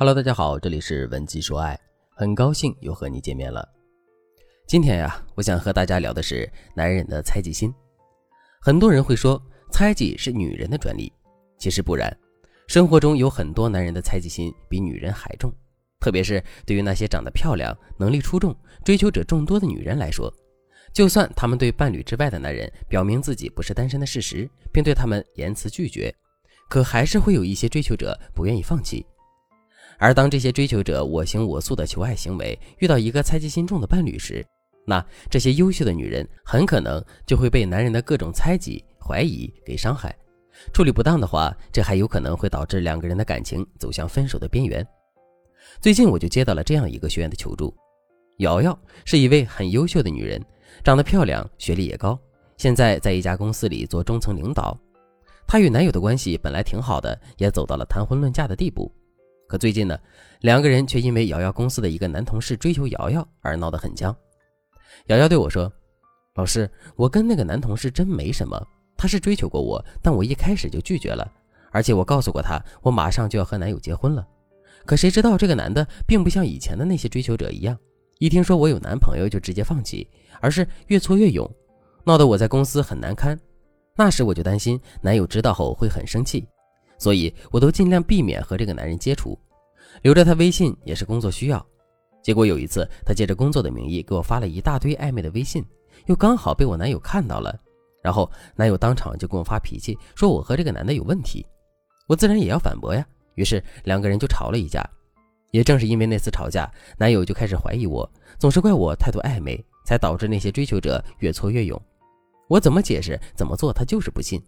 Hello，大家好，这里是文姬说爱，很高兴又和你见面了。今天呀，我想和大家聊的是男人的猜忌心。很多人会说猜忌是女人的专利，其实不然。生活中有很多男人的猜忌心比女人还重，特别是对于那些长得漂亮、能力出众、追求者众多的女人来说，就算他们对伴侣之外的男人表明自己不是单身的事实，并对他们言辞拒绝，可还是会有一些追求者不愿意放弃。而当这些追求者我行我素的求爱行为遇到一个猜忌心重的伴侣时，那这些优秀的女人很可能就会被男人的各种猜忌、怀疑给伤害。处理不当的话，这还有可能会导致两个人的感情走向分手的边缘。最近我就接到了这样一个学员的求助：瑶瑶是一位很优秀的女人，长得漂亮，学历也高，现在在一家公司里做中层领导。她与男友的关系本来挺好的，也走到了谈婚论嫁的地步。可最近呢，两个人却因为瑶瑶公司的一个男同事追求瑶瑶而闹得很僵。瑶瑶对我说：“老师，我跟那个男同事真没什么，他是追求过我，但我一开始就拒绝了，而且我告诉过他，我马上就要和男友结婚了。可谁知道这个男的并不像以前的那些追求者一样，一听说我有男朋友就直接放弃，而是越挫越勇，闹得我在公司很难堪。那时我就担心男友知道后会很生气，所以我都尽量避免和这个男人接触，留着他微信也是工作需要。”结果有一次，他借着工作的名义给我发了一大堆暧昧的微信，又刚好被我男友看到了，然后男友当场就跟我发脾气，说我和这个男的有问题，我自然也要反驳呀。于是两个人就吵了一架。也正是因为那次吵架，男友就开始怀疑我，总是怪我态度暧昧，才导致那些追求者越挫越勇。我怎么解释怎么做，他就是不信。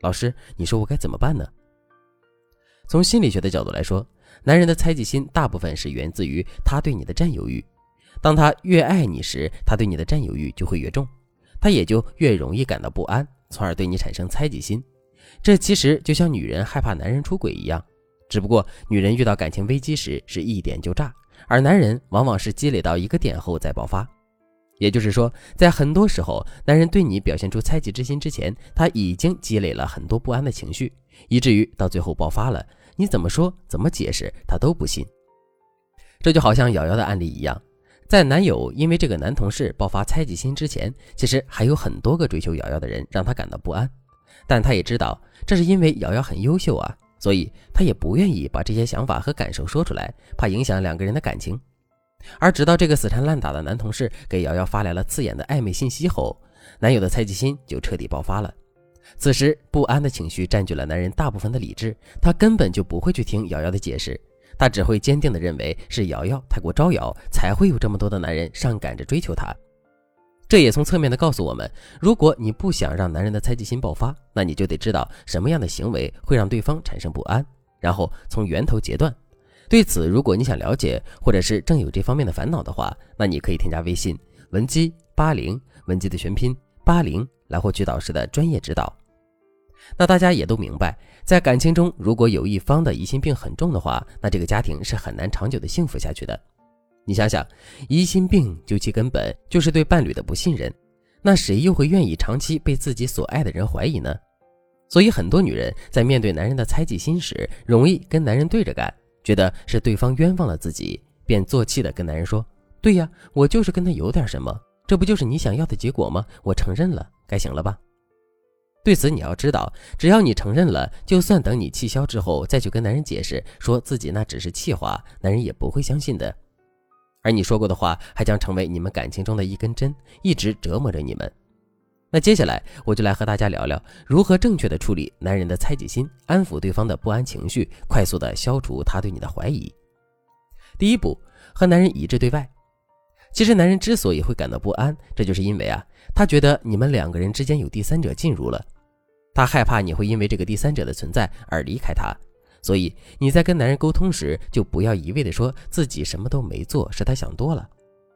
老师，你说我该怎么办呢？从心理学的角度来说。男人的猜忌心大部分是源自于他对你的占有欲，当他越爱你时，他对你的占有欲就会越重，他也就越容易感到不安，从而对你产生猜忌心。这其实就像女人害怕男人出轨一样，只不过女人遇到感情危机时是一点就炸，而男人往往是积累到一个点后再爆发。也就是说，在很多时候，男人对你表现出猜忌之心之前，他已经积累了很多不安的情绪，以至于到最后爆发了。你怎么说、怎么解释，他都不信。这就好像瑶瑶的案例一样，在男友因为这个男同事爆发猜忌心之前，其实还有很多个追求瑶瑶的人让他感到不安。但他也知道，这是因为瑶瑶很优秀啊，所以他也不愿意把这些想法和感受说出来，怕影响两个人的感情。而直到这个死缠烂打的男同事给瑶瑶发来了刺眼的暧昧信息后，男友的猜忌心就彻底爆发了。此时，不安的情绪占据了男人大部分的理智，他根本就不会去听瑶瑶的解释，他只会坚定地认为是瑶瑶太过招摇，才会有这么多的男人上赶着追求她。这也从侧面的告诉我们，如果你不想让男人的猜忌心爆发，那你就得知道什么样的行为会让对方产生不安，然后从源头截断。对此，如果你想了解，或者是正有这方面的烦恼的话，那你可以添加微信文姬八零，文姬的全拼八零。来获取导师的专业指导。那大家也都明白，在感情中，如果有一方的疑心病很重的话，那这个家庭是很难长久的幸福下去的。你想想，疑心病究其根本就是对伴侣的不信任，那谁又会愿意长期被自己所爱的人怀疑呢？所以，很多女人在面对男人的猜忌心时，容易跟男人对着干，觉得是对方冤枉了自己，便作气的跟男人说：“对呀，我就是跟他有点什么。”这不就是你想要的结果吗？我承认了，该行了吧？对此你要知道，只要你承认了，就算等你气消之后再去跟男人解释，说自己那只是气话，男人也不会相信的。而你说过的话，还将成为你们感情中的一根针，一直折磨着你们。那接下来我就来和大家聊聊，如何正确的处理男人的猜忌心，安抚对方的不安情绪，快速的消除他对你的怀疑。第一步，和男人一致对外。其实，男人之所以会感到不安，这就是因为啊，他觉得你们两个人之间有第三者进入了，他害怕你会因为这个第三者的存在而离开他。所以你在跟男人沟通时，就不要一味的说自己什么都没做，是他想多了。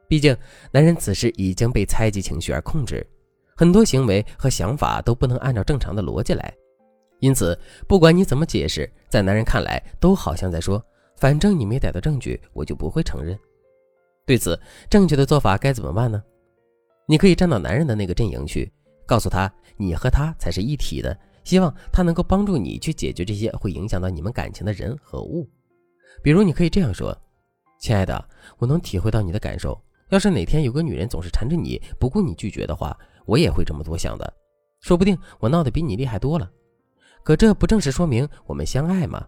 毕竟，男人此时已经被猜忌情绪而控制，很多行为和想法都不能按照正常的逻辑来。因此，不管你怎么解释，在男人看来都好像在说，反正你没逮到证据，我就不会承认。对此，正确的做法该怎么办呢？你可以站到男人的那个阵营去，告诉他你和他才是一体的，希望他能够帮助你去解决这些会影响到你们感情的人和物。比如，你可以这样说：“亲爱的，我能体会到你的感受。要是哪天有个女人总是缠着你，不顾你拒绝的话，我也会这么多想的。说不定我闹得比你厉害多了。可这不正是说明我们相爱吗？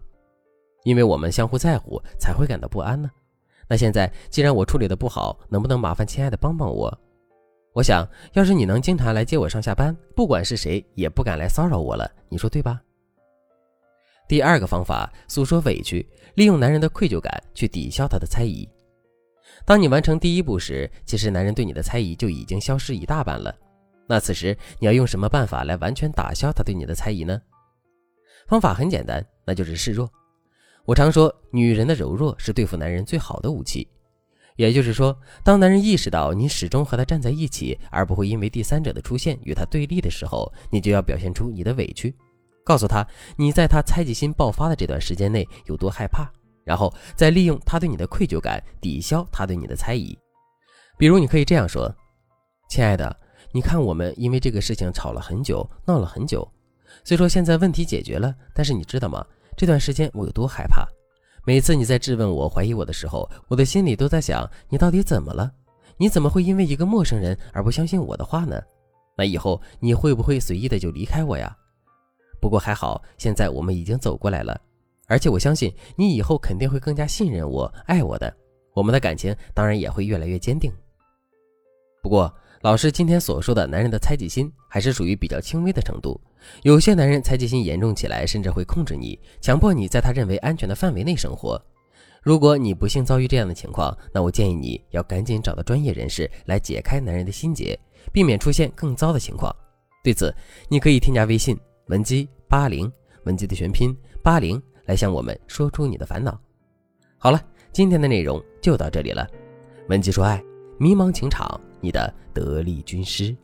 因为我们相互在乎，才会感到不安呢。那现在既然我处理的不好，能不能麻烦亲爱的帮帮我？我想要是你能经常来接我上下班，不管是谁也不敢来骚扰我了。你说对吧？”第二个方法，诉说委屈，利用男人的愧疚感去抵消他的猜疑。当你完成第一步时，其实男人对你的猜疑就已经消失一大半了。那此时你要用什么办法来完全打消他对你的猜疑呢？方法很简单，那就是示弱。我常说，女人的柔弱是对付男人最好的武器。也就是说，当男人意识到你始终和他站在一起，而不会因为第三者的出现与他对立的时候，你就要表现出你的委屈。告诉他你在他猜忌心爆发的这段时间内有多害怕，然后再利用他对你的愧疚感抵消他对你的猜疑。比如，你可以这样说：“亲爱的，你看我们因为这个事情吵了很久，闹了很久。虽说现在问题解决了，但是你知道吗？这段时间我有多害怕？每次你在质问我、怀疑我的时候，我的心里都在想：你到底怎么了？你怎么会因为一个陌生人而不相信我的话呢？那以后你会不会随意的就离开我呀？”不过还好，现在我们已经走过来了，而且我相信你以后肯定会更加信任我、爱我的，我们的感情当然也会越来越坚定。不过，老师今天所说的男人的猜忌心还是属于比较轻微的程度，有些男人猜忌心严重起来，甚至会控制你，强迫你在他认为安全的范围内生活。如果你不幸遭遇这样的情况，那我建议你要赶紧找到专业人士来解开男人的心结，避免出现更糟的情况。对此，你可以添加微信。文姬八零，文姬的全拼八零，来向我们说出你的烦恼。好了，今天的内容就到这里了。文姬说爱，迷茫情场，你的得力军师。